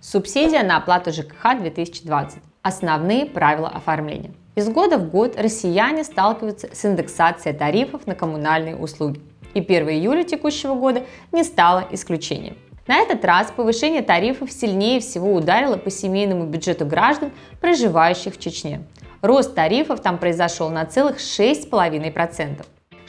Субсидия на оплату ЖКХ 2020. Основные правила оформления. Из года в год россияне сталкиваются с индексацией тарифов на коммунальные услуги. И 1 июля текущего года не стало исключением. На этот раз повышение тарифов сильнее всего ударило по семейному бюджету граждан, проживающих в Чечне. Рост тарифов там произошел на целых 6,5%.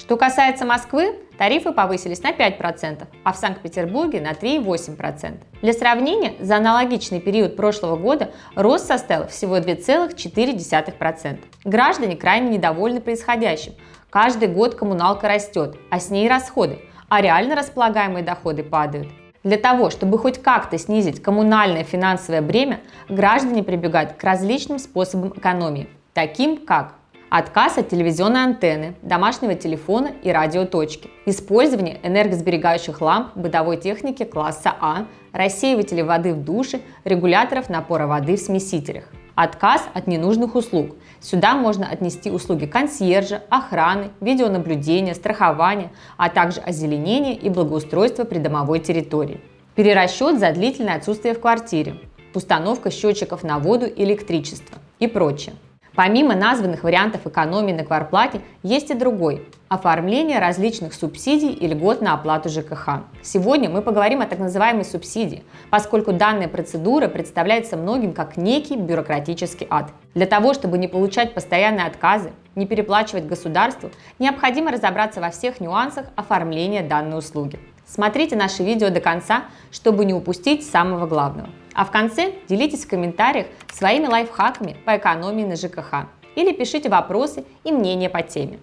Что касается Москвы, тарифы повысились на 5%, а в Санкт-Петербурге на 3,8%. Для сравнения, за аналогичный период прошлого года рост составил всего 2,4%. Граждане крайне недовольны происходящим. Каждый год коммуналка растет, а с ней расходы, а реально располагаемые доходы падают. Для того, чтобы хоть как-то снизить коммунальное финансовое бремя, граждане прибегают к различным способам экономии, таким как Отказ от телевизионной антенны, домашнего телефона и радиоточки. Использование энергосберегающих ламп бытовой техники класса А, рассеивателей воды в душе, регуляторов напора воды в смесителях. Отказ от ненужных услуг. Сюда можно отнести услуги консьержа, охраны, видеонаблюдения, страхования, а также озеленения и благоустройства придомовой территории. Перерасчет за длительное отсутствие в квартире. Установка счетчиков на воду и электричество и прочее. Помимо названных вариантов экономии на кварплате, есть и другой – оформление различных субсидий и льгот на оплату ЖКХ. Сегодня мы поговорим о так называемой субсидии, поскольку данная процедура представляется многим как некий бюрократический ад. Для того, чтобы не получать постоянные отказы, не переплачивать государству, необходимо разобраться во всех нюансах оформления данной услуги. Смотрите наше видео до конца, чтобы не упустить самого главного. А в конце делитесь в комментариях своими лайфхаками по экономии на ЖКХ или пишите вопросы и мнения по теме.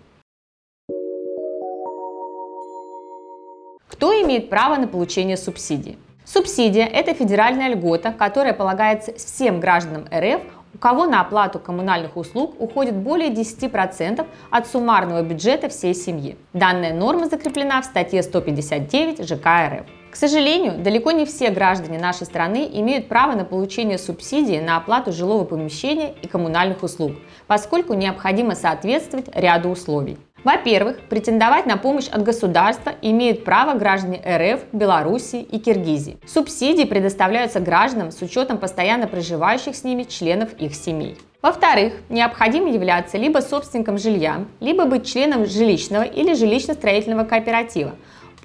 Кто имеет право на получение субсидии? Субсидия – это федеральная льгота, которая полагается всем гражданам РФ, у кого на оплату коммунальных услуг уходит более 10% от суммарного бюджета всей семьи. Данная норма закреплена в статье 159 ЖК РФ. К сожалению, далеко не все граждане нашей страны имеют право на получение субсидии на оплату жилого помещения и коммунальных услуг, поскольку необходимо соответствовать ряду условий. Во-первых, претендовать на помощь от государства имеют право граждане РФ, Белоруссии и Киргизии. Субсидии предоставляются гражданам с учетом постоянно проживающих с ними членов их семей. Во-вторых, необходимо являться либо собственником жилья, либо быть членом жилищного или жилищно-строительного кооператива,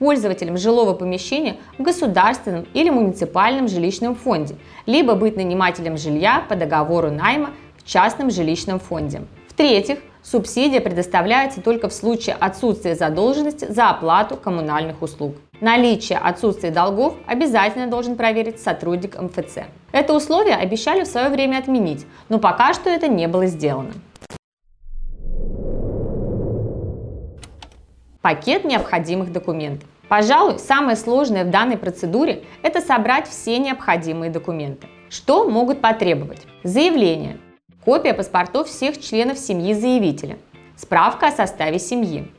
пользователем жилого помещения в государственном или муниципальном жилищном фонде, либо быть нанимателем жилья по договору найма в частном жилищном фонде. В-третьих, субсидия предоставляется только в случае отсутствия задолженности за оплату коммунальных услуг. Наличие отсутствия долгов обязательно должен проверить сотрудник МФЦ. Это условие обещали в свое время отменить, но пока что это не было сделано. Пакет необходимых документов. Пожалуй, самое сложное в данной процедуре – это собрать все необходимые документы. Что могут потребовать? Заявление, копия паспортов всех членов семьи заявителя, справка о составе семьи,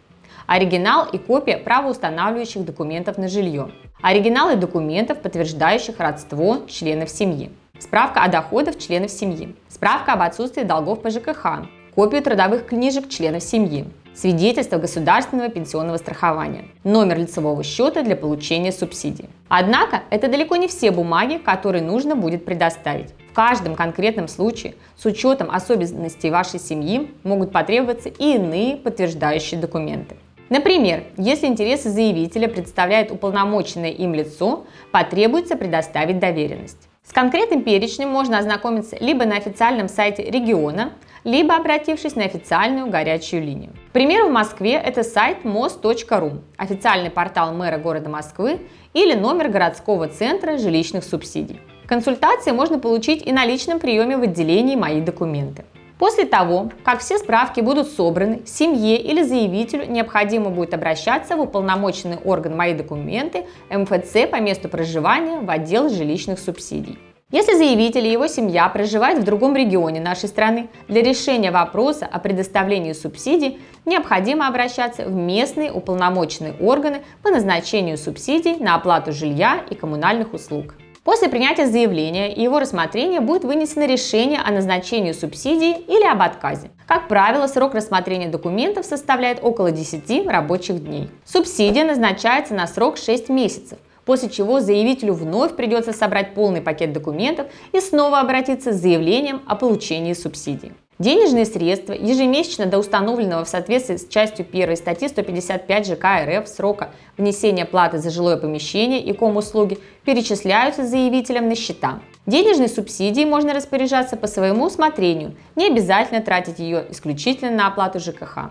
оригинал и копия правоустанавливающих документов на жилье, оригиналы документов, подтверждающих родство членов семьи, справка о доходах членов семьи, справка об отсутствии долгов по ЖКХ, копию трудовых книжек членов семьи, свидетельство государственного пенсионного страхования, номер лицевого счета для получения субсидии. Однако это далеко не все бумаги, которые нужно будет предоставить. В каждом конкретном случае с учетом особенностей вашей семьи могут потребоваться и иные подтверждающие документы. Например, если интересы заявителя представляет уполномоченное им лицо, потребуется предоставить доверенность. С конкретным перечнем можно ознакомиться либо на официальном сайте региона, либо обратившись на официальную горячую линию. К примеру, в Москве это сайт мост.ру, официальный портал мэра города Москвы или номер городского центра жилищных субсидий. Консультации можно получить и на личном приеме в отделении «Мои документы». После того, как все справки будут собраны, семье или заявителю необходимо будет обращаться в уполномоченный орган «Мои документы» МФЦ по месту проживания в отдел жилищных субсидий. Если заявитель и его семья проживают в другом регионе нашей страны, для решения вопроса о предоставлении субсидий необходимо обращаться в местные уполномоченные органы по назначению субсидий на оплату жилья и коммунальных услуг. После принятия заявления и его рассмотрения будет вынесено решение о назначении субсидии или об отказе. Как правило, срок рассмотрения документов составляет около 10 рабочих дней. Субсидия назначается на срок 6 месяцев. После чего заявителю вновь придется собрать полный пакет документов и снова обратиться с заявлением о получении субсидии. Денежные средства ежемесячно до установленного в соответствии с частью 1 статьи 155 ЖК РФ срока внесения платы за жилое помещение и ком-услуги перечисляются заявителям на счета. Денежной субсидией можно распоряжаться по своему усмотрению, не обязательно тратить ее исключительно на оплату ЖКХ.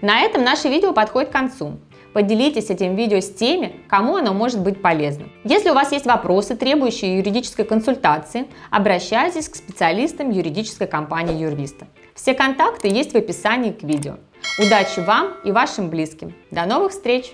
На этом наше видео подходит к концу. Поделитесь этим видео с теми, кому оно может быть полезным. Если у вас есть вопросы, требующие юридической консультации, обращайтесь к специалистам юридической компании Юрвиста. Все контакты есть в описании к видео. Удачи вам и вашим близким. До новых встреч!